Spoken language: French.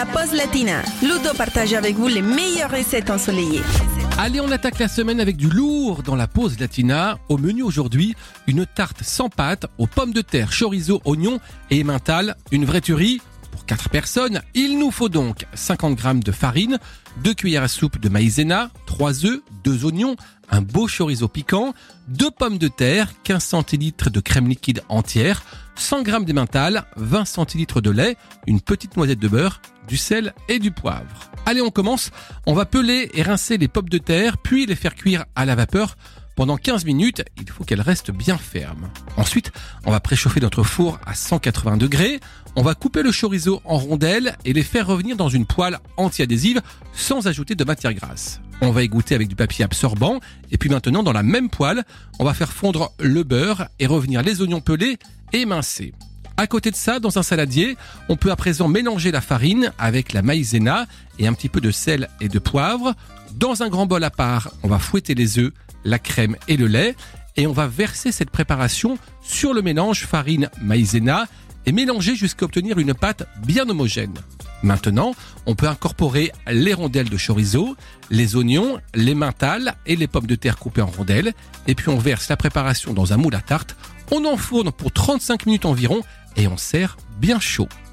la pause latina. Ludo partage avec vous les meilleures recettes ensoleillées. Allez, on attaque la semaine avec du lourd dans la pause latina. Au menu aujourd'hui, une tarte sans pâte aux pommes de terre, chorizo, oignons et emmental. Une vraie tuerie 4 personnes. Il nous faut donc 50 g de farine, 2 cuillères à soupe de maïzena, 3 œufs, 2 oignons, un beau chorizo piquant, 2 pommes de terre, 15 centilitres de crème liquide entière, 100 g d'emmental, 20 centilitres de lait, une petite noisette de beurre, du sel et du poivre. Allez, on commence. On va peler et rincer les pommes de terre, puis les faire cuire à la vapeur pendant 15 minutes, il faut qu'elles restent bien fermes. Ensuite, on va préchauffer notre four à 180 degrés. On va couper le chorizo en rondelles et les faire revenir dans une poêle anti-adhésive sans ajouter de matière grasse. On va égoutter avec du papier absorbant et puis maintenant dans la même poêle, on va faire fondre le beurre et revenir les oignons pelés et émincés. À côté de ça, dans un saladier, on peut à présent mélanger la farine avec la maïzena et un petit peu de sel et de poivre. Dans un grand bol à part, on va fouetter les œufs, la crème et le lait et on va verser cette préparation sur le mélange farine maïzena et mélanger jusqu'à obtenir une pâte bien homogène. Maintenant, on peut incorporer les rondelles de chorizo, les oignons, les mentales et les pommes de terre coupées en rondelles et puis on verse la préparation dans un moule à tarte. On enfourne pour 35 minutes environ et on sert bien chaud.